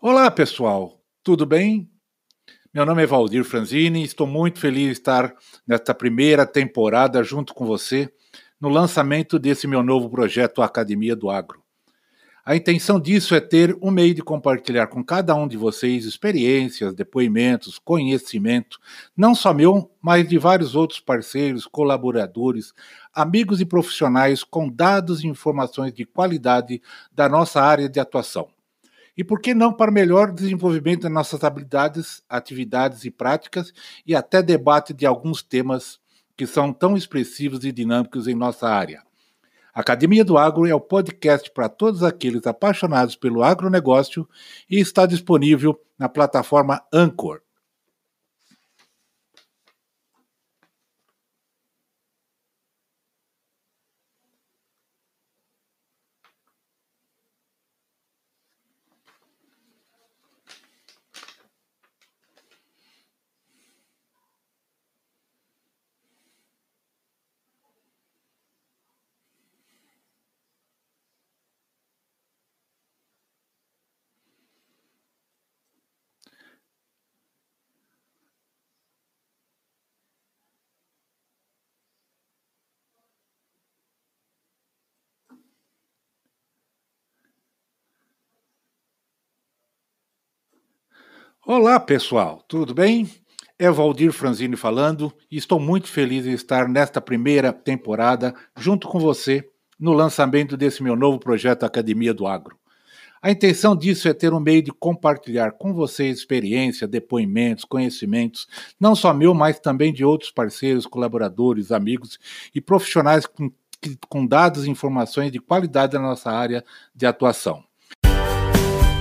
Olá, pessoal, tudo bem? Meu nome é Valdir Franzini e estou muito feliz de estar nesta primeira temporada junto com você no lançamento desse meu novo projeto Academia do Agro. A intenção disso é ter um meio de compartilhar com cada um de vocês experiências, depoimentos, conhecimento, não só meu, mas de vários outros parceiros, colaboradores, amigos e profissionais com dados e informações de qualidade da nossa área de atuação. E por que não para melhor desenvolvimento das nossas habilidades, atividades e práticas e até debate de alguns temas que são tão expressivos e dinâmicos em nossa área. Academia do Agro é o podcast para todos aqueles apaixonados pelo agronegócio e está disponível na plataforma Anchor. Olá, pessoal, tudo bem? É Valdir Franzini falando e estou muito feliz em estar nesta primeira temporada junto com você no lançamento desse meu novo projeto Academia do Agro. A intenção disso é ter um meio de compartilhar com vocês experiência, depoimentos, conhecimentos, não só meu, mas também de outros parceiros, colaboradores, amigos e profissionais com, com dados e informações de qualidade da nossa área de atuação.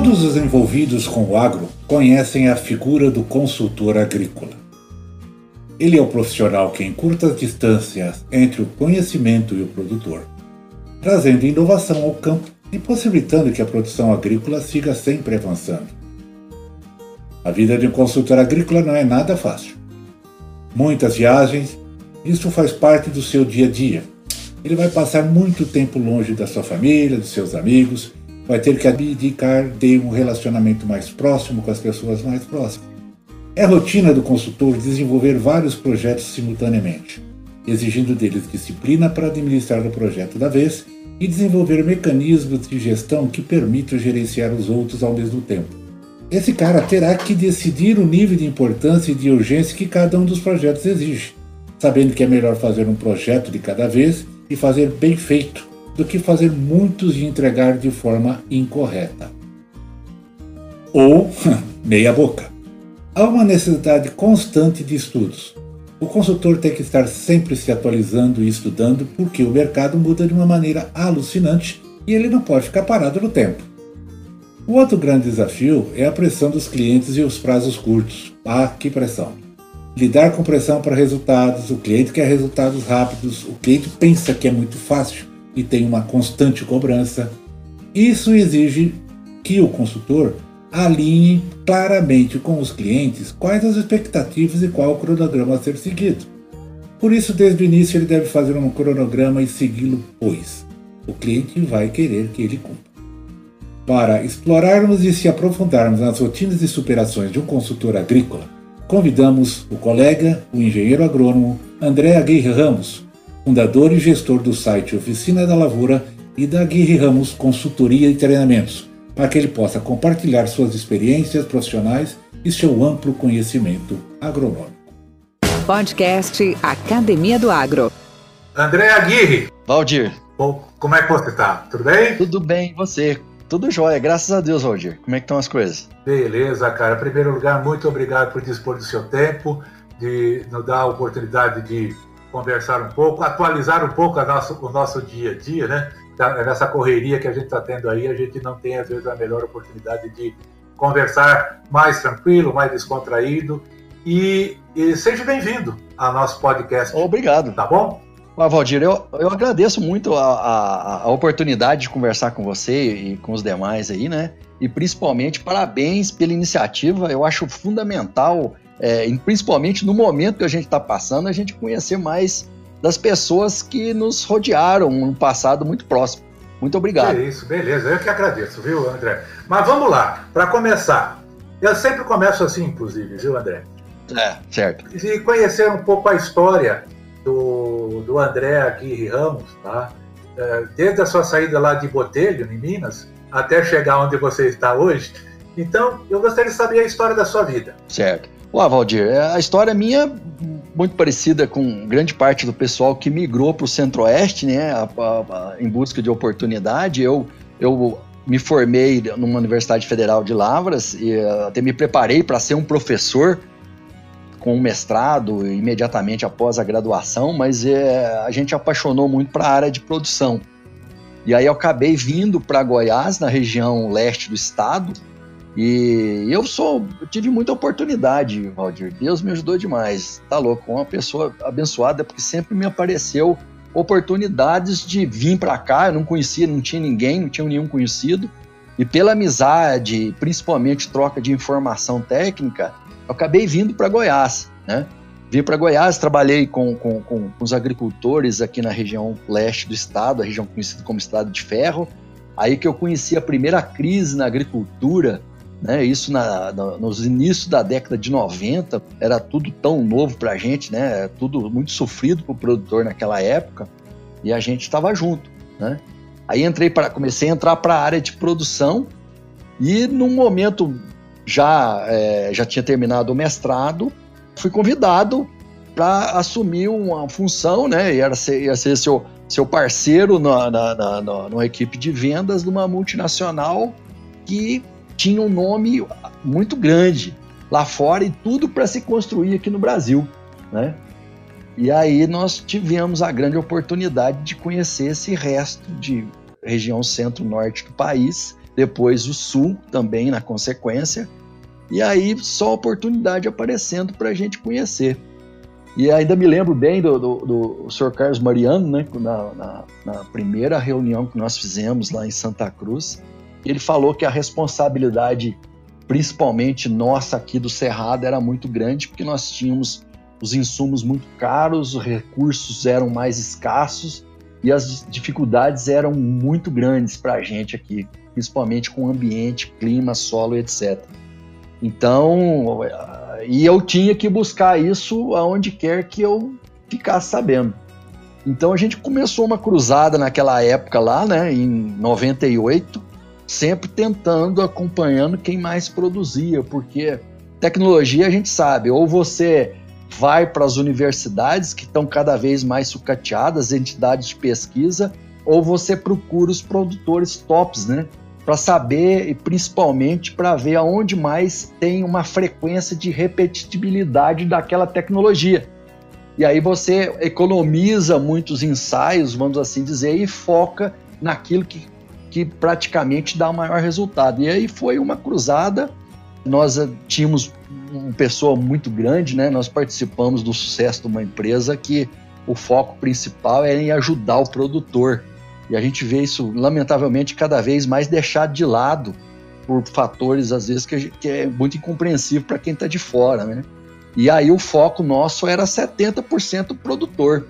Todos os envolvidos com o agro conhecem a figura do consultor agrícola. Ele é o profissional que encurta as distâncias entre o conhecimento e o produtor, trazendo inovação ao campo e possibilitando que a produção agrícola siga sempre avançando. A vida de um consultor agrícola não é nada fácil. Muitas viagens, isso faz parte do seu dia a dia. Ele vai passar muito tempo longe da sua família, dos seus amigos vai ter que abdicar de um relacionamento mais próximo com as pessoas mais próximas. É rotina do consultor desenvolver vários projetos simultaneamente, exigindo deles disciplina para administrar o projeto da vez e desenvolver mecanismos de gestão que permitam gerenciar os outros ao mesmo tempo. Esse cara terá que decidir o nível de importância e de urgência que cada um dos projetos exige, sabendo que é melhor fazer um projeto de cada vez e fazer bem feito do que fazer muitos e entregar de forma incorreta. Ou meia boca. Há uma necessidade constante de estudos. O consultor tem que estar sempre se atualizando e estudando porque o mercado muda de uma maneira alucinante e ele não pode ficar parado no tempo. O outro grande desafio é a pressão dos clientes e os prazos curtos. Ah, que pressão! Lidar com pressão para resultados, o cliente quer resultados rápidos, o cliente pensa que é muito fácil e tem uma constante cobrança. Isso exige que o consultor alinhe claramente com os clientes quais as expectativas e qual o cronograma a ser seguido. Por isso, desde o início, ele deve fazer um cronograma e segui-lo, pois o cliente vai querer que ele cumpra. Para explorarmos e se aprofundarmos nas rotinas e superações de um consultor agrícola, convidamos o colega, o engenheiro agrônomo André Aguirre Ramos, fundador e gestor do site Oficina da Lavoura e da Aguirre Ramos Consultoria e Treinamentos, para que ele possa compartilhar suas experiências profissionais e seu amplo conhecimento agronômico. Podcast Academia do Agro. André Aguirre. Valdir. Bom, como é que você está? Tudo bem? Tudo bem, e você? Tudo jóia, graças a Deus, Valdir. Como é que estão as coisas? Beleza, cara. Em primeiro lugar, muito obrigado por dispor do seu tempo, de nos dar a oportunidade de conversar um pouco, atualizar um pouco nosso, o nosso dia a dia, né? Tá, nessa correria que a gente está tendo aí, a gente não tem, às vezes, a melhor oportunidade de conversar mais tranquilo, mais descontraído. E, e seja bem-vindo ao nosso podcast. Obrigado. Tá bom? Ah, Valdir, eu, eu agradeço muito a, a, a, oportunidade de conversar com você e com os demais aí, né? E principalmente, parabéns pela iniciativa. Eu acho fundamental, é, principalmente no momento que a gente está passando, a gente conhecer mais das pessoas que nos rodearam no passado muito próximo. Muito obrigado. É isso, beleza. Eu que agradeço, viu, André? Mas vamos lá, para começar. Eu sempre começo assim, inclusive, viu, André? É, certo. E conhecer um pouco a história do, do André Aguirre Ramos, tá? É, desde a sua saída lá de Botelho, em Minas, até chegar onde você está hoje. Então, eu gostaria de saber a história da sua vida. Certo. Olá, Valdir, é, a história minha muito parecida com grande parte do pessoal que migrou para o Centro-Oeste, né, a, a, a, em busca de oportunidade. Eu, eu me formei numa Universidade Federal de Lavras e eh, até me preparei para ser um professor com um mestrado imediatamente após a graduação, mas é, a gente apaixonou muito para a área de produção. E aí eu acabei vindo para Goiás, na região leste do estado, e eu sou, tive muita oportunidade, Valdir. Deus me ajudou demais. Tá louco, uma pessoa abençoada porque sempre me apareceu oportunidades de vir para cá. Eu não conhecia, não tinha ninguém, não tinha nenhum conhecido. E pela amizade, principalmente troca de informação técnica, eu acabei vindo para Goiás, né? Vim para Goiás, trabalhei com, com, com, os agricultores aqui na região leste do estado, a região conhecida como Estado de Ferro. Aí que eu conheci a primeira crise na agricultura, né? Isso na, na, nos inícios da década de 90, era tudo tão novo para a gente, né? Tudo muito sofrido para o produtor naquela época, e a gente estava junto, né? Aí entrei para, comecei a entrar para a área de produção e num momento já, é, já tinha terminado o mestrado, fui convidado para assumir uma função, né? Ia ser, ia ser seu, seu parceiro na, na, na, na, numa equipe de vendas de uma multinacional que tinha um nome muito grande lá fora e tudo para se construir aqui no Brasil, né? E aí nós tivemos a grande oportunidade de conhecer esse resto de região centro-norte do país, depois o sul também na consequência, e aí só oportunidade aparecendo para a gente conhecer. E ainda me lembro bem do, do, do Sr. Carlos Mariano, né, na, na, na, primeira reunião que nós fizemos lá em Santa Cruz, ele falou que a responsabilidade, principalmente nossa aqui do Cerrado, era muito grande, porque nós tínhamos os insumos muito caros, os recursos eram mais escassos e as dificuldades eram muito grandes para a gente aqui, principalmente com ambiente, clima, solo, etc. Então, e eu tinha que buscar isso aonde quer que eu ficasse sabendo. Então a gente começou uma cruzada naquela época lá, né, em 98, sempre tentando, acompanhando quem mais produzia, porque tecnologia a gente sabe, ou você vai para as universidades que estão cada vez mais sucateadas, entidades de pesquisa, ou você procura os produtores tops, né? para saber e principalmente para ver aonde mais tem uma frequência de repetibilidade daquela tecnologia. E aí você economiza muitos ensaios, vamos assim dizer, e foca naquilo que, que praticamente dá o maior resultado. E aí foi uma cruzada. Nós eh, tínhamos uma pessoa muito grande, né? Nós participamos do sucesso de uma empresa que o foco principal era em ajudar o produtor e a gente vê isso, lamentavelmente, cada vez mais deixado de lado por fatores, às vezes, que, que é muito incompreensível para quem está de fora, né? E aí o foco nosso era 70% produtor.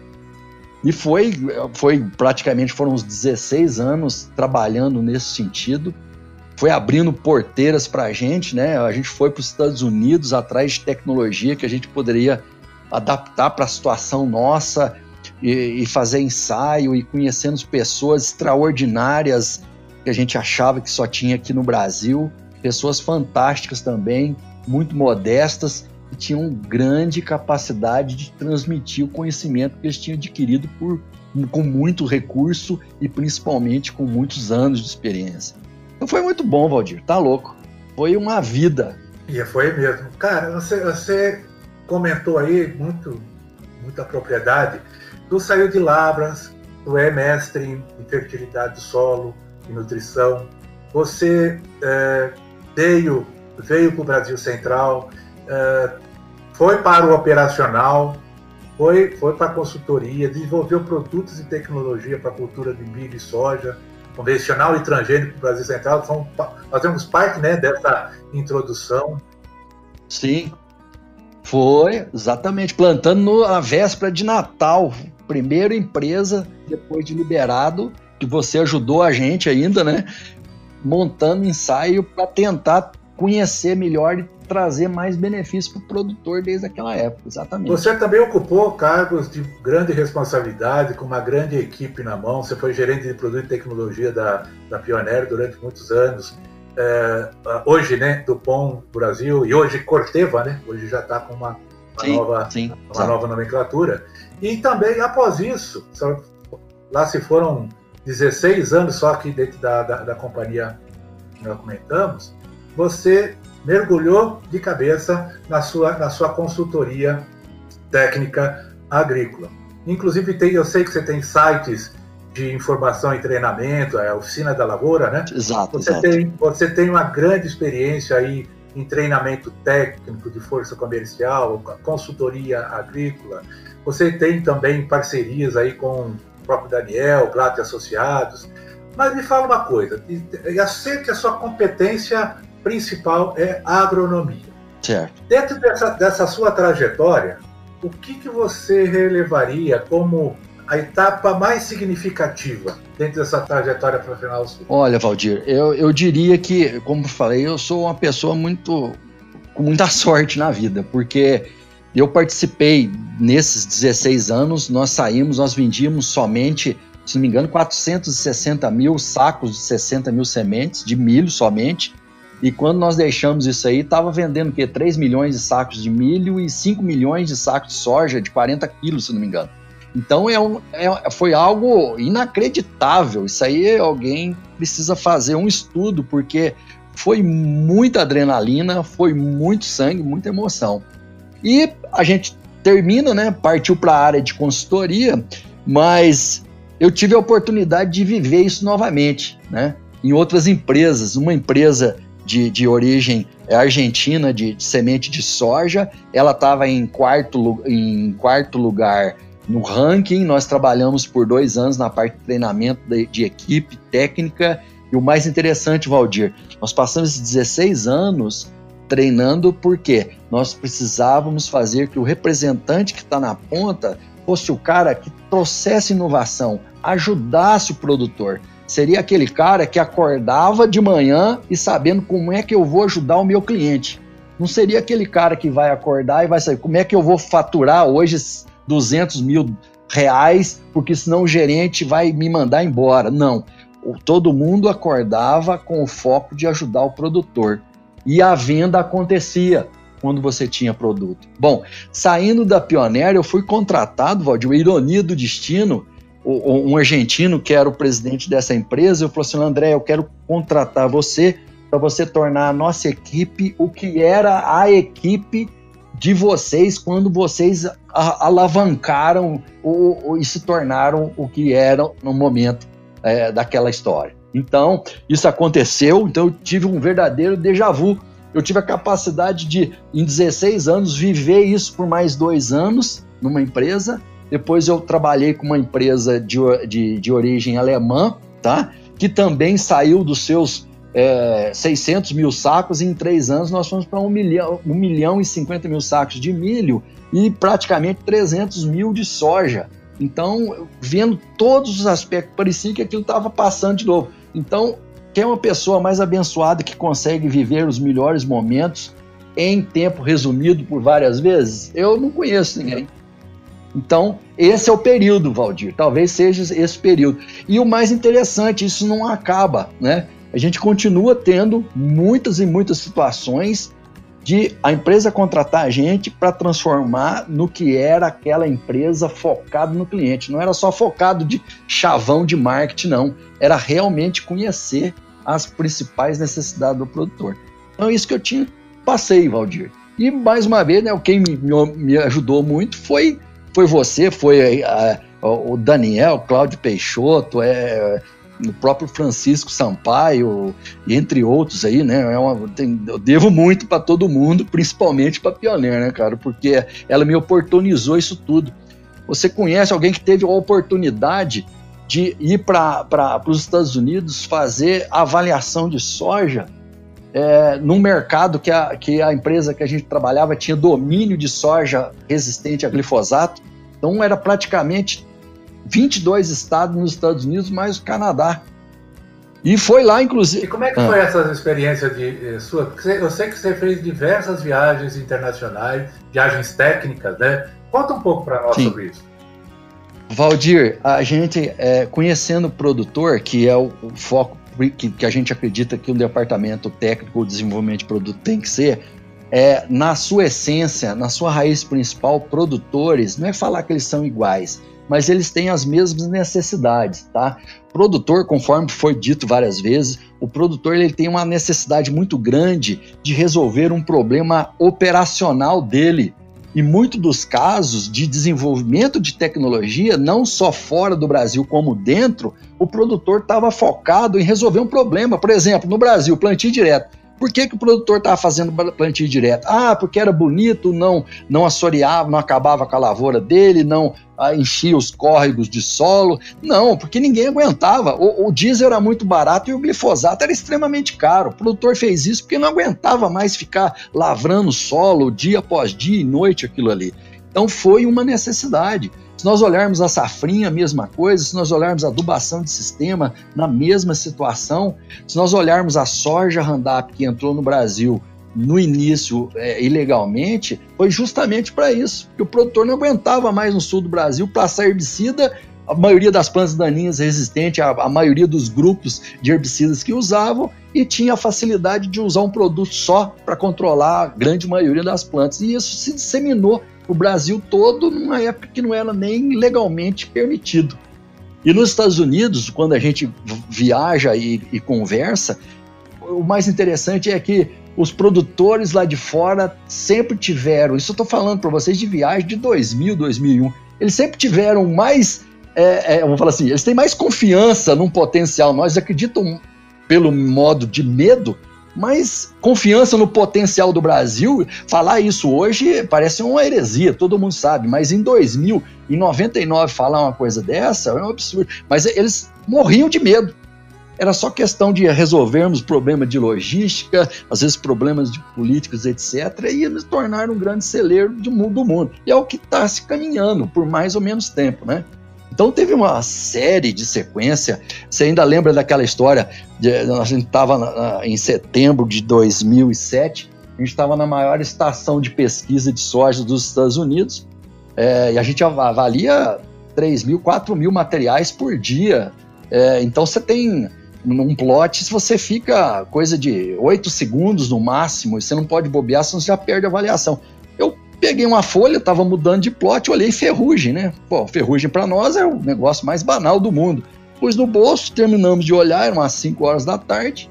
E foi, foi praticamente, foram uns 16 anos trabalhando nesse sentido. Foi abrindo porteiras para a gente, né? A gente foi para os Estados Unidos atrás de tecnologia que a gente poderia adaptar para a situação nossa, e, e fazer ensaio e conhecendo pessoas extraordinárias que a gente achava que só tinha aqui no Brasil, pessoas fantásticas também, muito modestas tinham grande capacidade de transmitir o conhecimento que eles tinham adquirido por, com muito recurso e principalmente com muitos anos de experiência. Então foi muito bom, Valdir, tá louco. Foi uma vida. E foi mesmo. Cara, você, você comentou aí muito, muita propriedade Tu saiu de Lavras, tu é mestre em fertilidade do solo e nutrição. Você é, veio veio para o Brasil Central, uh, foi para o operacional, foi, foi para a consultoria, desenvolveu produtos e tecnologia para a cultura de milho e soja, convencional e transgênico do Brasil Central. Fazemos parte né, dessa introdução. Sim, foi, exatamente, plantando no, a véspera de Natal. Primeira empresa, depois de liberado, que você ajudou a gente ainda, né? Montando ensaio para tentar conhecer melhor e trazer mais benefício para o produtor desde aquela época, exatamente. Você também ocupou cargos de grande responsabilidade, com uma grande equipe na mão. Você foi gerente de produto e tecnologia da, da Pioneer durante muitos anos é, hoje, né, Dupont Brasil, e hoje Corteva, né, hoje já está com uma, uma sim, nova, sim, uma nova nomenclatura. E também, após isso, lá se foram 16 anos só aqui dentro da, da, da companhia que nós comentamos, você mergulhou de cabeça na sua, na sua consultoria técnica agrícola. Inclusive, tem, eu sei que você tem sites de informação e treinamento, é a Oficina da Lavoura, né? Exato, você exato. Tem, você tem uma grande experiência aí em treinamento técnico de força comercial, consultoria agrícola. Você tem também parcerias aí com o próprio Daniel, Glatt Associados. Mas me fala uma coisa, eu sei que a sua competência principal é a agronomia. Certo. Dentro dessa, dessa sua trajetória, o que, que você relevaria como a etapa mais significativa dentro dessa trajetória profissional sua? Olha, Valdir, eu, eu diria que, como falei, eu sou uma pessoa muito com muita sorte na vida, porque eu participei nesses 16 anos, nós saímos, nós vendíamos somente, se não me engano, 460 mil sacos de 60 mil sementes de milho somente. E quando nós deixamos isso aí, estava vendendo o quê? 3 milhões de sacos de milho e 5 milhões de sacos de soja de 40 quilos, se não me engano. Então é um, é, foi algo inacreditável. Isso aí alguém precisa fazer um estudo, porque foi muita adrenalina, foi muito sangue, muita emoção. E a gente termina, né? Partiu para a área de consultoria, mas eu tive a oportunidade de viver isso novamente, né? Em outras empresas, uma empresa de, de origem argentina de, de semente de soja, ela estava em quarto, em quarto lugar no ranking. Nós trabalhamos por dois anos na parte de treinamento de, de equipe técnica. E o mais interessante, Valdir, nós passamos 16 anos treinando porque nós precisávamos fazer que o representante que está na ponta fosse o cara que trouxesse inovação, ajudasse o produtor. Seria aquele cara que acordava de manhã e sabendo como é que eu vou ajudar o meu cliente. Não seria aquele cara que vai acordar e vai saber como é que eu vou faturar hoje 200 mil reais, porque senão o gerente vai me mandar embora. Não. Todo mundo acordava com o foco de ajudar o produtor. E a venda acontecia quando você tinha produto. Bom, saindo da Pioneer, eu fui contratado, Valdir, ironia do destino, um argentino que era o presidente dessa empresa, eu falou assim, André, eu quero contratar você para você tornar a nossa equipe o que era a equipe de vocês quando vocês alavancaram o, o, e se tornaram o que eram no momento é, daquela história. Então, isso aconteceu, então eu tive um verdadeiro déjà vu. Eu tive a capacidade de, em 16 anos, viver isso por mais dois anos numa empresa. Depois eu trabalhei com uma empresa de, de, de origem alemã, tá? que também saiu dos seus é, 600 mil sacos, e em três anos nós fomos para 1 milhão, 1 milhão e 50 mil sacos de milho e praticamente 300 mil de soja. Então, vendo todos os aspectos, parecia que aquilo estava passando de novo. Então, quem é uma pessoa mais abençoada que consegue viver os melhores momentos em tempo resumido por várias vezes? Eu não conheço ninguém. Então, esse é o período, Valdir. Talvez seja esse período. E o mais interessante, isso não acaba, né? a gente continua tendo muitas e muitas situações de a empresa contratar a gente para transformar no que era aquela empresa focado no cliente. Não era só focado de chavão de marketing, não. Era realmente conhecer as principais necessidades do produtor. Então, isso que eu tinha, passei, Valdir. E, mais uma vez, né, quem me, me ajudou muito foi, foi você, foi a, a, o Daniel, Cláudio Peixoto, é, no próprio Francisco Sampaio, entre outros aí, né? É uma, tem, eu devo muito para todo mundo, principalmente para Pioneer, né, cara? Porque ela me oportunizou isso tudo. Você conhece alguém que teve a oportunidade de ir para os Estados Unidos fazer avaliação de soja é, num mercado que a, que a empresa que a gente trabalhava tinha domínio de soja resistente a glifosato. Então era praticamente 22 estados nos Estados Unidos, mais o Canadá. E foi lá, inclusive. E como é que ah. foi essa experiência de eh, sua? Eu sei que você fez diversas viagens internacionais, viagens técnicas, né? Conta um pouco para nós Sim. sobre isso. Valdir, a gente é, conhecendo o produtor, que é o, o foco que, que, a gente acredita que um departamento técnico de desenvolvimento de produto tem que ser, é, na sua essência, na sua raiz principal, produtores, não é falar que eles são iguais, mas eles têm as mesmas necessidades, tá? Produtor, conforme foi dito várias vezes, o produtor ele tem uma necessidade muito grande de resolver um problema operacional dele. E muitos dos casos de desenvolvimento de tecnologia, não só fora do Brasil como dentro, o produtor estava focado em resolver um problema. Por exemplo, no Brasil, plantio direto. Por que, que o produtor estava fazendo plantio direto? Ah, porque era bonito, não não assoreava, não acabava com a lavoura dele, não ah, enchia os córregos de solo. Não, porque ninguém aguentava. O, o, diesel era muito barato e o glifosato era extremamente caro. O produtor fez isso porque não aguentava mais ficar lavrando solo dia após dia e noite aquilo ali. Então foi uma necessidade. Se nós olharmos a safrinha, a mesma coisa, se nós olharmos a adubação de sistema, na mesma situação, se nós olharmos a soja Roundup que entrou no Brasil no início é, ilegalmente, foi justamente para isso, que o produtor não aguentava mais no sul do Brasil passar herbicida, a maioria das plantas daninhas resistente a maioria dos grupos de herbicidas que usavam e tinha a facilidade de usar um produto só para controlar a grande maioria das plantas. E isso se disseminou o Brasil todo numa época que não era nem legalmente permitido. E nos Estados Unidos, quando a gente viaja e, e conversa, o mais interessante é que os produtores lá de fora sempre tiveram, isso eu estou falando para vocês de viagem de 2000, 2001, eles sempre tiveram mais, é, é, vamos falar assim, eles têm mais confiança num potencial. Nós acreditam pelo modo de medo mas confiança no potencial do Brasil, falar isso hoje parece uma heresia, todo mundo sabe, mas em 2000, em 99 falar uma coisa dessa é um absurdo. Mas eles morriam de medo. Era só questão de resolvermos problemas de logística, às vezes problemas de políticos, etc., e nos tornar um grande celeiro do mundo. E é o que está se caminhando por mais ou menos tempo, né? Então teve uma série de sequência. Você ainda lembra daquela história? De, a gente estava em setembro de 2007, a gente estava na maior estação de pesquisa de soja dos Estados Unidos é, e a gente avalia 3 mil, 4 mil materiais por dia. É, então você tem num plot, se você fica coisa de 8 segundos no máximo, e você não pode bobear, senão você já perde a avaliação. Eu Peguei uma folha, tava mudando de plot, olhei ferrugem, né? Pô, ferrugem para nós é o negócio mais banal do mundo. Pus no bolso, terminamos de olhar, eram umas 5 horas da tarde.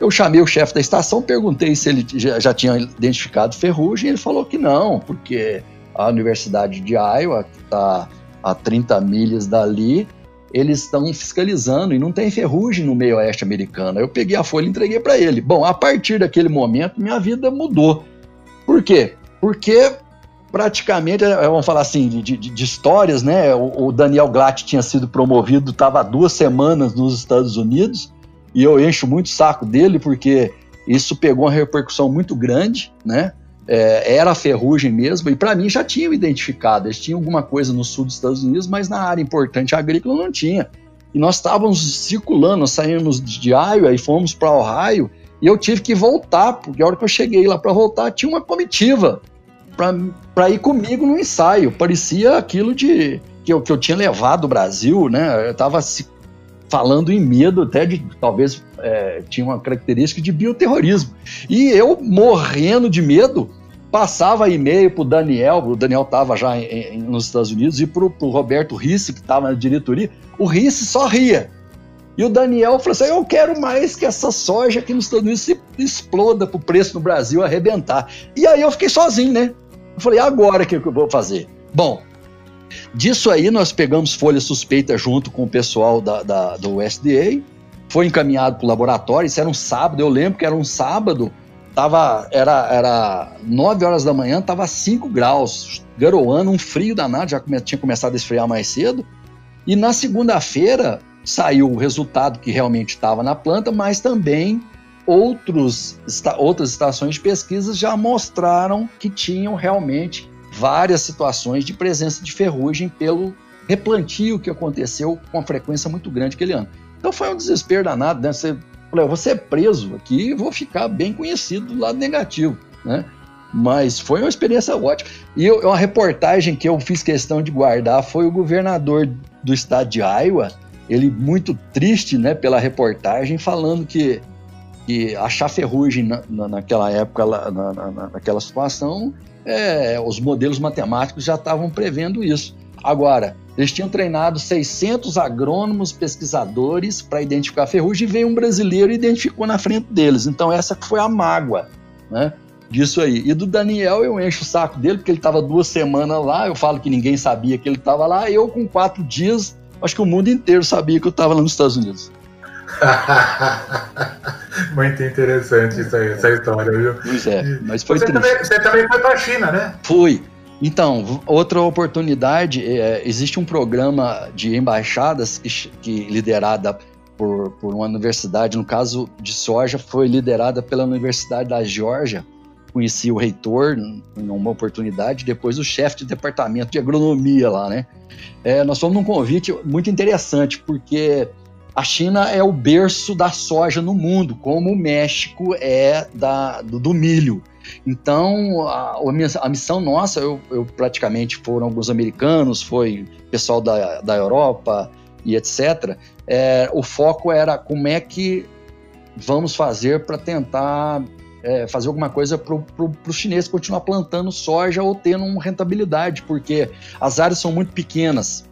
Eu chamei o chefe da estação, perguntei se ele já, tinha identificado ferrugem, ele falou que não, porque a Universidade de Iowa, que está a 30 milhas dali, eles estão fiscalizando e não tem ferrugem no meio oeste americano. Eu peguei a folha e entreguei para ele. Bom, a partir daquele momento, minha vida mudou. Por quê? Porque praticamente, é, vamos falar assim, de, de, de histórias, né? O, o, Daniel Glatt tinha sido promovido, estava duas semanas nos Estados Unidos, e eu encho muito o saco dele, porque isso pegou uma repercussão muito grande, né? É, era a ferrugem mesmo, e para mim já tinham identificado, eles tinham alguma coisa no sul dos Estados Unidos, mas na área importante agrícola não tinha. E nós estávamos circulando, nós saímos de Iowa e fomos para Ohio, e eu tive que voltar, porque a hora que eu cheguei lá para voltar, tinha uma comitiva para ir comigo no ensaio. Parecia aquilo de que eu, que eu tinha levado o Brasil, né? Eu estava falando em medo até de talvez é, tinha uma característica de bioterrorismo. E eu morrendo de medo, passava e-mail para o Daniel, o Daniel estava já em, em, nos Estados Unidos, e para o Roberto Risse, que estava na diretoria, o Risse só ria. E o Daniel falou assim: eu quero mais que essa soja aqui nos Estados Unidos se exploda para o preço no Brasil arrebentar. E aí eu fiquei sozinho, né? Eu falei, agora que eu vou fazer? Bom, Disso aí, nós pegamos folha suspeita junto com o pessoal da, da do USDA, foi encaminhado para o laboratório, isso era um sábado, eu lembro que era um sábado, tava, era, era 9 horas da manhã, tava 5 graus, garoando, um frio danado, já come, tinha começado a esfriar mais cedo, e na segunda-feira saiu o resultado que realmente estava na planta, mas também outros, outras estações de pesquisa já mostraram que tinham realmente várias situações de presença de ferrugem pelo replantio que aconteceu com uma frequência muito grande aquele ano. Então foi um desespero danado, né? Você, eu vou ser preso aqui e vou ficar bem conhecido do lado negativo, né? Mas foi uma experiência ótima. E eu, uma reportagem que eu fiz questão de guardar foi o governador do estado de Iowa, ele muito triste né, pela reportagem, falando que, que achar ferrugem na, na, naquela época, na, na, naquela situação, é, os modelos matemáticos já estavam prevendo isso. Agora, eles tinham treinado 600 agrônomos, pesquisadores para identificar ferrugem e veio um brasileiro e identificou na frente deles. Então, essa foi a mágoa né, disso aí. E do Daniel, eu encho o saco dele, porque ele estava duas semanas lá. Eu falo que ninguém sabia que ele estava lá. Eu, com quatro dias, acho que o mundo inteiro sabia que eu estava lá nos Estados Unidos. Muito interessante isso aí, essa história, viu? Pois é, mas foi você Também, você também foi para a China, né? Fui. Então, outra oportunidade, é, existe um programa de embaixadas que, que liderada por, por uma universidade, no caso de soja, foi liderada pela Universidade da Geórgia. Conheci o reitor em uma oportunidade, depois o chefe de departamento de agronomia lá, né? É, nós fomos num convite muito interessante, porque a China é o berço da soja no mundo, como o México é da, do, do milho. Então, a, a, missão nossa, eu, eu, praticamente foram alguns americanos, foi pessoal da, da Europa e etc. É, o foco era como é que vamos fazer para tentar é, fazer alguma coisa para o chinês continuar plantando soja ou tendo uma rentabilidade, porque as áreas são muito pequenas.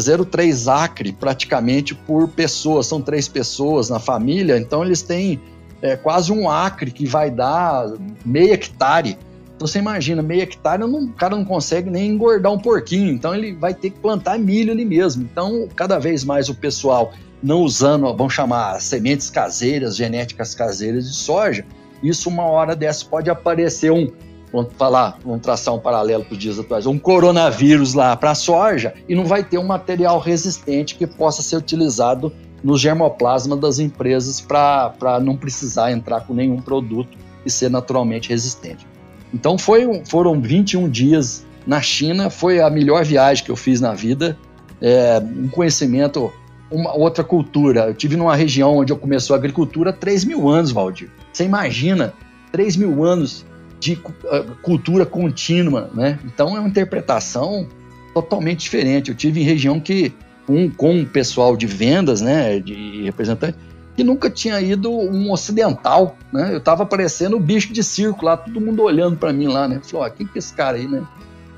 0,3 acre praticamente por pessoa, são três pessoas na família, então eles têm é, quase um acre que vai dar meio hectare. Então você imagina, meio hectare, não, o cara não consegue nem engordar um porquinho, então ele vai ter que plantar milho ali mesmo. Então, cada vez mais o pessoal não usando, vamos chamar, sementes caseiras, genéticas caseiras de soja, isso uma hora dessa pode aparecer um, vamos falar, vamos traçar um paralelo para os dias atuais, um coronavírus lá para a soja e não vai ter um material resistente que possa ser utilizado no germoplasma das empresas para não precisar entrar com nenhum produto e ser naturalmente resistente. Então foi, foram 21 dias na China, foi a melhor viagem que eu fiz na vida, é, um conhecimento, uma outra cultura. Eu tive numa região onde eu começou a agricultura há 3 mil anos, Valdir. Você imagina, 3 mil anos de uh, cultura contínua, né? Então é uma interpretação totalmente diferente. Eu tive em região que com, com o pessoal de vendas, né, de representante, que nunca tinha ido um ocidental, né? Eu tava parecendo o bicho de circo lá, todo mundo olhando para mim lá, né? Falou, ó, quem que é esse cara aí, né?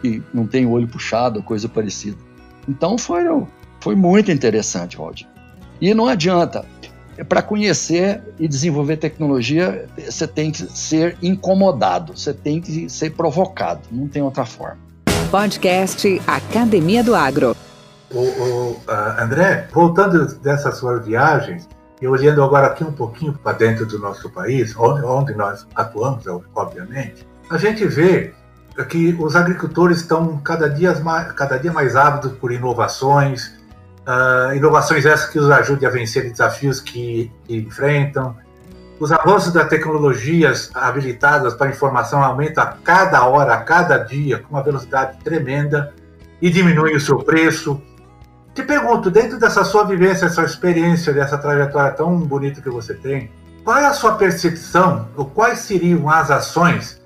Que não tem o olho puxado, coisa parecida. Então foi, foi muito interessante, Valdir. E não adianta, para conhecer e desenvolver tecnologia, você tem que ser incomodado, você tem que ser provocado, não tem outra forma. Podcast Academia do Agro. O, o uh, André, voltando dessas suas viagens, e olhando agora aqui um pouquinho para dentro do nosso país, onde, onde nós atuamos, obviamente, a gente vê que os agricultores estão cada dia mais, cada dia mais ávidos por inovações, Uh, inovações essas que os ajudem a vencer desafios que, que, enfrentam. Os avanços das tecnologias habilitadas para informação aumentam a cada hora, a cada dia, com uma velocidade tremenda e diminui o seu preço. Te pergunto, dentro dessa sua vivência, essa experiência, dessa trajetória tão bonita que você tem, qual é a sua percepção, ou quais seriam as ações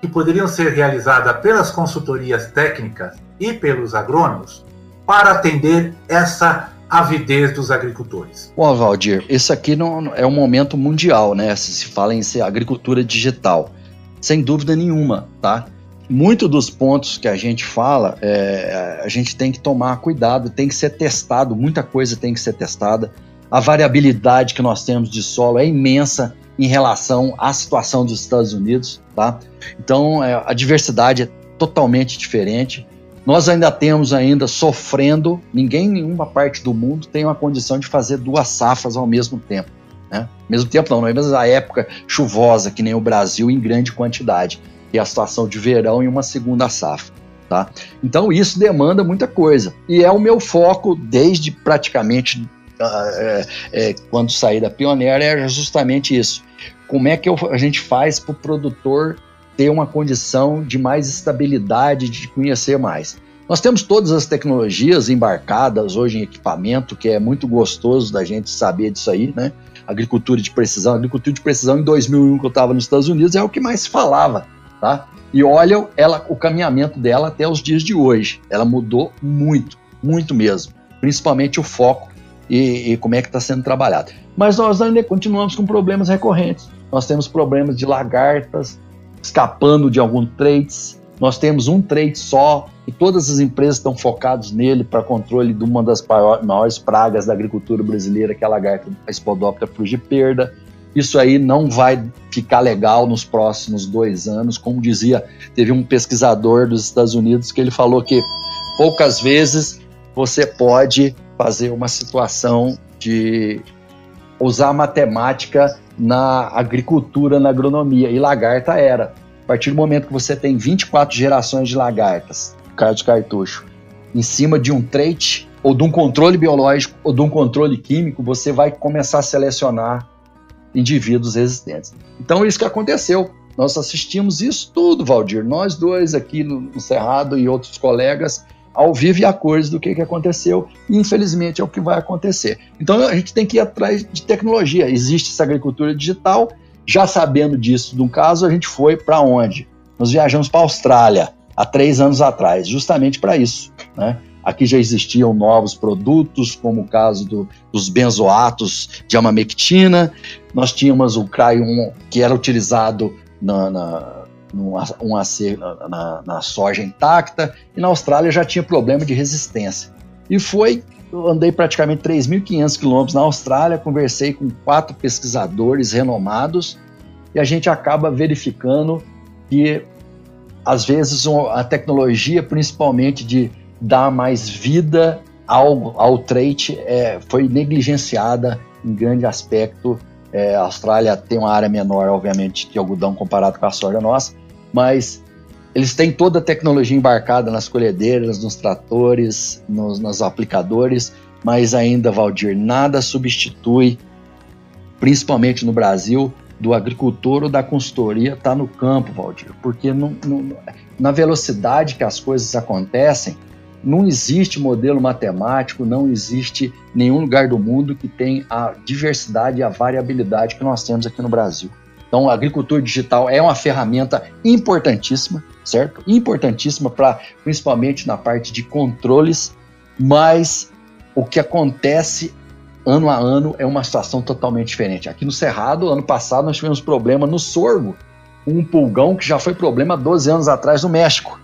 que poderiam ser realizadas pelas consultorias técnicas e pelos agrônomos para atender essa avidez dos agricultores. Bom, Valdir, isso aqui não é um momento mundial, né? Se fala em ser agricultura digital, sem dúvida nenhuma, tá? Muito dos pontos que a gente fala, é, a gente tem que tomar cuidado, tem que ser testado, muita coisa tem que ser testada. A variabilidade que nós temos de solo é imensa em relação à situação dos Estados Unidos, tá? Então, é, a diversidade é totalmente diferente. Nós ainda temos ainda sofrendo, ninguém em nenhuma parte do mundo tem uma condição de fazer duas safras ao mesmo tempo. Né? Mesmo tempo não, não é mesmo a época chuvosa, que nem o Brasil, em grande quantidade. E a situação de verão e uma segunda safra. Tá? Então isso demanda muita coisa. E é o meu foco desde praticamente uh, é, é, quando saí da Pioneira, é justamente isso. Como é que eu, a gente faz para o produtor ter uma condição de mais estabilidade, de conhecer mais. Nós temos todas as tecnologias embarcadas hoje em equipamento, que é muito gostoso da gente saber disso aí, né? Agricultura de precisão. Agricultura de precisão em 2001, que eu estava nos Estados Unidos, é o que mais se falava, tá? E olha ela, o caminhamento dela até os dias de hoje. Ela mudou muito, muito mesmo. Principalmente o foco e, e como é que está sendo trabalhado. Mas nós ainda continuamos com problemas recorrentes. Nós temos problemas de lagartas, escapando de algum traits. Nós temos um trait só e todas as empresas estão focadas nele para controle de uma das maiores pragas da agricultura brasileira, que é a lagarta a Spodoptera frugiperda. Isso aí não vai ficar legal nos próximos dois anos. Como dizia, teve um pesquisador dos Estados Unidos que ele falou que poucas vezes você pode fazer uma situação de usar matemática na agricultura, na agronomia, e lagarta era. A partir do momento que você tem 24 gerações de lagartas, cara de cartucho, em cima de um trait, ou de um controle biológico, ou de um controle químico, você vai começar a selecionar indivíduos resistentes. Então, isso que aconteceu. Nós assistimos isso tudo, Valdir. Nós dois aqui no Cerrado e outros colegas ao vivo e a cores do que, que aconteceu, e infelizmente é o que vai acontecer. Então a gente tem que ir atrás de tecnologia. Existe essa agricultura digital, já sabendo disso, no caso, a gente foi para onde? Nós viajamos para a Austrália há três anos atrás, justamente para isso. Né? Aqui já existiam novos produtos, como o caso do, dos benzoatos de amamectina. Nós tínhamos o CRY1, que era utilizado na, na um AC na, na, soja intacta, e na Austrália já tinha problema de resistência. E foi, eu andei praticamente 3.500 quilômetros na Austrália, conversei com quatro pesquisadores renomados, e a gente acaba verificando que, às vezes, a tecnologia, principalmente de dar mais vida ao, ao trait, é, foi negligenciada em grande aspecto é, a Austrália tem uma área menor, obviamente, de algodão comparado com a soja nossa, mas eles têm toda a tecnologia embarcada nas colhedeiras, nos tratores, nos, nos aplicadores, mas ainda, Valdir, nada substitui, principalmente no Brasil, do agricultor ou da consultoria estar tá no campo, Valdir, porque não, não, na velocidade que as coisas acontecem, não existe modelo matemático, não existe nenhum lugar do mundo que tenha a diversidade e a variabilidade que nós temos aqui no Brasil. Então, a agricultura digital é uma ferramenta importantíssima, certo? Importantíssima para, principalmente na parte de controles, mas o que acontece ano a ano é uma situação totalmente diferente. Aqui no Cerrado, ano passado, nós tivemos problema no sorgo, um pulgão que já foi problema 12 anos atrás no México.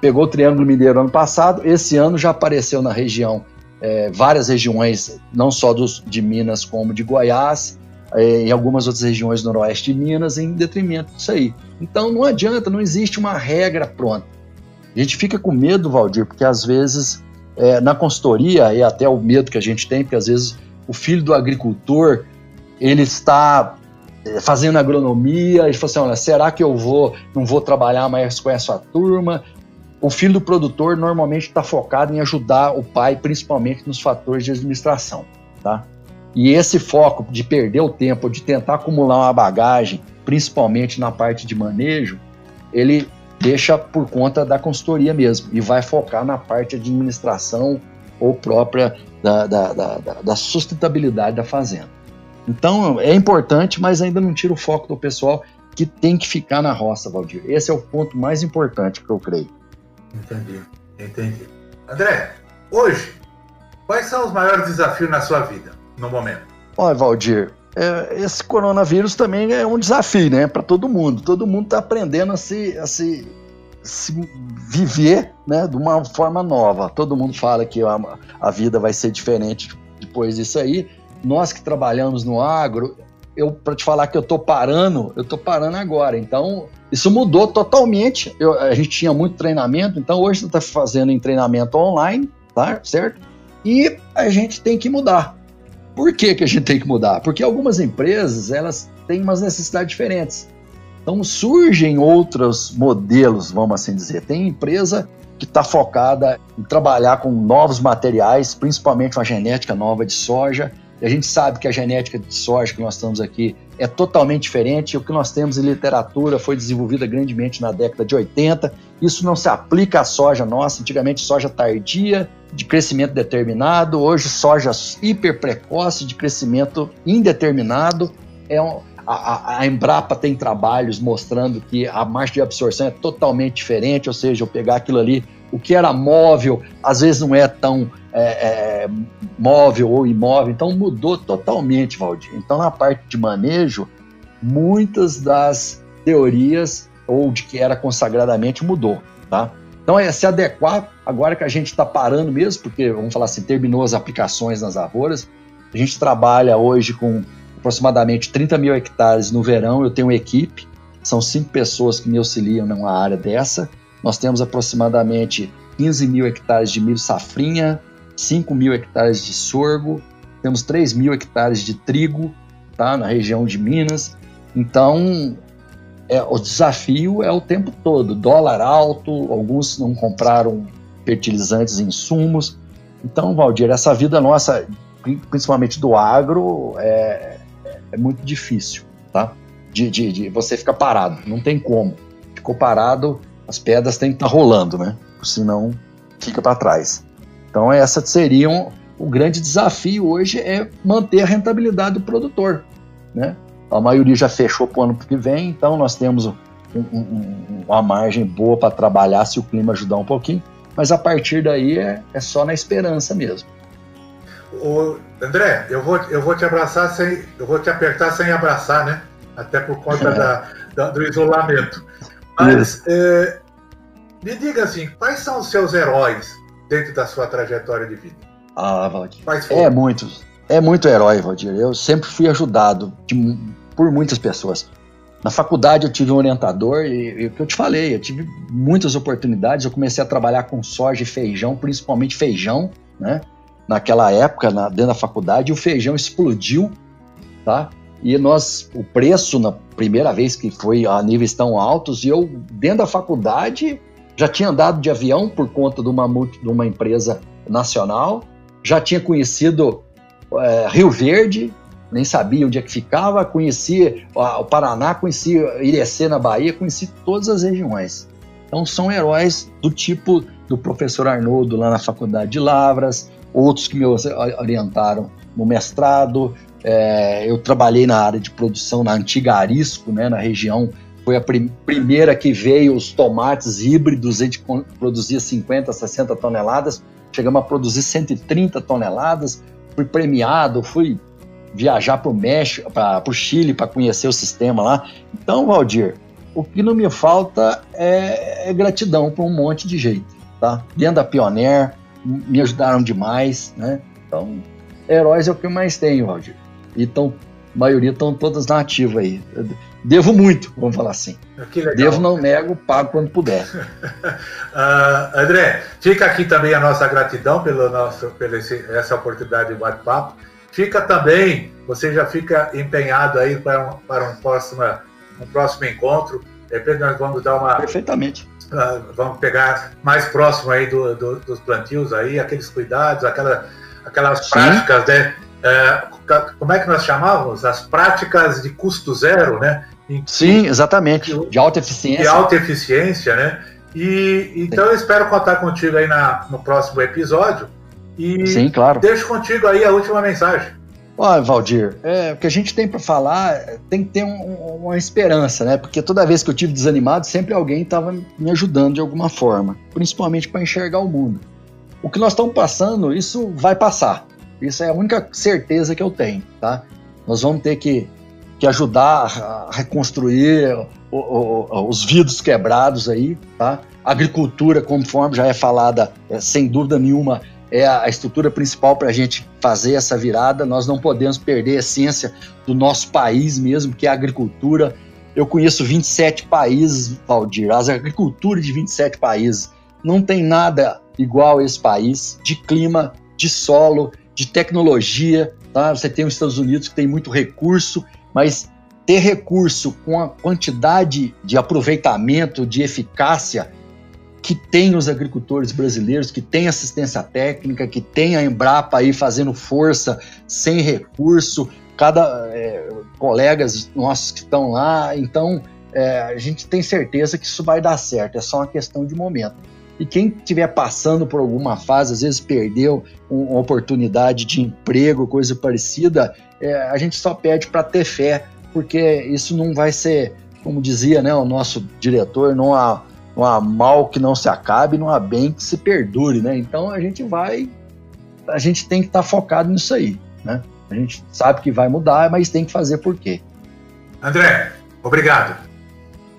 Pegou o Triângulo Mineiro ano passado, esse ano já apareceu na região, é, várias regiões, não só dos, de Minas como de Goiás, em algumas outras regiões do noroeste de Minas, em detrimento disso aí. Então não adianta, não existe uma regra pronta. A gente fica com medo, Valdir, porque às vezes é, na consultoria, e até o medo que a gente tem, porque às vezes o filho do agricultor ele está é, fazendo agronomia, e fala assim, olha, será que eu vou, não vou trabalhar mais com essa turma? O filho do produtor normalmente está focado em ajudar o pai, principalmente nos fatores de administração, tá? E esse foco de perder o tempo, de tentar acumular uma bagagem, principalmente na parte de manejo, ele deixa por conta da consultoria mesmo e vai focar na parte de administração ou própria da, da, da, da sustentabilidade da fazenda. Então é importante, mas ainda não tira o foco do pessoal que tem que ficar na roça, Valdir. Esse é o ponto mais importante que eu creio. Entendi, entendi. André, hoje, quais são os maiores desafios na sua vida? No momento? Olha, Valdir, é, esse coronavírus também é um desafio, né, para todo mundo. Todo mundo está aprendendo a se, a se, se viver, né, de uma forma nova. Todo mundo fala que a, a vida vai ser diferente depois disso aí. Nós que trabalhamos no agro, eu para te falar que eu estou parando, eu estou parando agora. Então, Isso mudou totalmente. Eu, a gente tinha muito treinamento, então hoje está fazendo em treinamento online, tá? Certo? E a gente tem que mudar. Por que, que a gente tem que mudar? Porque algumas empresas elas têm umas necessidades diferentes. Então surgem outros modelos, vamos assim dizer. Tem empresa que está focada em trabalhar com novos materiais, principalmente uma genética nova de soja. A gente sabe que a genética de soja que nós estamos aqui é totalmente diferente. O que nós temos em literatura foi desenvolvida grandemente na década de 80. Isso não se aplica à soja nossa. Antigamente, soja tardia, de crescimento determinado. Hoje, soja hiper precoce, de crescimento indeterminado. É um, a, a, Embrapa tem trabalhos mostrando que a marcha de absorção é totalmente diferente, ou seja, eu pegar aquilo ali, o que era móvel, às vezes não é tão é, é, móvel ou imóvel, então mudou totalmente, Valdir. Então, na parte de manejo, muitas das teorias ou de que era consagradamente mudou, tá? Então é se adequar, agora que a gente está parando mesmo, porque, vamos falar assim, terminou as aplicações nas lavouras, a gente trabalha hoje com aproximadamente 30 mil hectares no verão. Eu tenho uma equipe, são cinco pessoas que me auxiliam numa área dessa. Nós temos aproximadamente 15 mil hectares de milho safrinha, 5 mil hectares de sorgo, temos 3 mil hectares de trigo tá, na região de Minas. Então, é, o desafio é o tempo todo. Dólar alto, alguns não compraram fertilizantes e insumos. Então, Valdir, essa vida nossa, principalmente do agro, é, é muito difícil, tá? De, de, de, você ficar parado, não tem como. Ficou parado, as pedras têm que estar tá rolando, né? Senão fica para trás. Então essa seria um, o grande desafio hoje é manter a rentabilidade do produtor, né? A maioria já fechou para o ano que vem, então nós temos um, um, uma margem boa para trabalhar se o clima ajudar um pouquinho, mas a partir daí é, é só na esperança mesmo. André, eu vou, eu vou te abraçar sem. Eu vou te apertar sem abraçar, né? Até por conta da, da, do isolamento. Mas é, me diga assim, quais são os seus heróis dentro da sua trajetória de vida? Ah, Valdir. É muito. É muito herói, Valdir. Eu sempre fui ajudado de, por muitas pessoas. Na faculdade eu tive um orientador e, e o que eu te falei, eu tive muitas oportunidades. Eu comecei a trabalhar com soja e feijão, principalmente feijão, né? naquela época, na, dentro da faculdade, o feijão explodiu, tá? E nós, o preço, na primeira vez que foi a níveis tão altos, e eu, dentro da faculdade, já tinha andado de avião por conta de uma, de uma empresa nacional, já tinha conhecido é, Rio Verde, nem sabia onde é que ficava, conhecia o Paraná, conhecia Irecê na Bahia, conheci todas as regiões. Então são heróis do tipo do professor Arnoldo lá na Faculdade de Lavras, outros que me orientaram no mestrado. É, eu trabalhei na área de produção na antiga Arisco, né, na região. Foi a prim primeira que veio os tomates híbridos, a gente produzia 50, 60 toneladas, chegamos a produzir 130 toneladas. Fui premiado, fui viajar para o México, para o Chile para conhecer o sistema lá. Então, Valdir, o que não me falta é, é gratidão para um monte de jeito, tá? Dentro da Pioneer, me ajudaram demais, né? Então, heróis é o que mais tenho, Valdir. E tão, a maioria estão todas na ativa aí. Devo muito, vamos falar assim. Devo, não nego, pago quando puder. uh, André, fica aqui também a nossa gratidão pelo nosso, pela esse, essa oportunidade de bate-papo. Fica também, você já fica empenhado aí para um, para um, próximo, um próximo encontro. De repente nós vamos dar uma. Perfeitamente vamos pegar mais próximo aí do, do, dos plantios aí, aqueles cuidados, aquela, aquelas Sim. práticas, né? É, como é que nós chamávamos? As práticas de custo zero, né? Sim, exatamente. De alta eficiência. De alta eficiência, né? E então Sim. eu espero contar contigo aí na, no próximo episódio. E Sim, claro. deixo contigo aí a última mensagem. Olha, Valdir, é, o que a gente tem para falar tem que ter um, uma esperança, né? Porque toda vez que eu tive desanimado, sempre alguém estava me ajudando de alguma forma, principalmente para enxergar o mundo. O que nós estamos passando, isso vai passar. Isso é a única certeza que eu tenho, tá? Nós vamos ter que, que ajudar a reconstruir o, o, os vidros quebrados aí, tá? Agricultura, conforme já é falada, é, sem dúvida nenhuma, é a estrutura principal para a gente fazer essa virada. Nós não podemos perder a essência do nosso país mesmo, que é a agricultura. Eu conheço 27 países, Valdir, as agriculturas de 27 países. Não tem nada igual a esse país de clima, de solo, de tecnologia. Tá? Você tem os Estados Unidos que tem muito recurso, mas ter recurso com a quantidade de aproveitamento, de eficácia que tem os agricultores brasileiros, que tem assistência técnica, que tem a Embrapa aí fazendo força sem recurso, cada é, colegas nossos que estão lá, então é, a gente tem certeza que isso vai dar certo, é só uma questão de momento. E quem estiver passando por alguma fase, às vezes perdeu uma oportunidade de emprego, coisa parecida, é, a gente só pede para ter fé, porque isso não vai ser, como dizia né, o nosso diretor, não há, não há mal que não se acabe, não há bem que se perdure. Né? Então a gente vai, a gente tem que estar tá focado nisso aí. Né? A gente sabe que vai mudar, mas tem que fazer por quê. André, obrigado.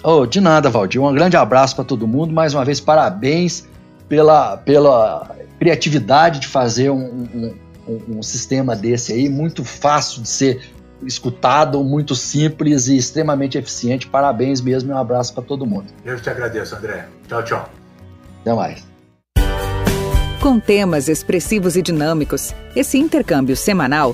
Oh, de nada, Valdir. Um grande abraço para todo mundo. Mais uma vez, parabéns pela, pela criatividade de fazer um, um, um, um sistema desse aí, muito fácil de ser escutado, muito simples e extremamente eficiente. Parabéns mesmo e um abraço para todo mundo. Eu te agradeço, André. Tchau, tchau. Até mais. Com temas expressivos e dinâmicos, esse intercâmbio semanal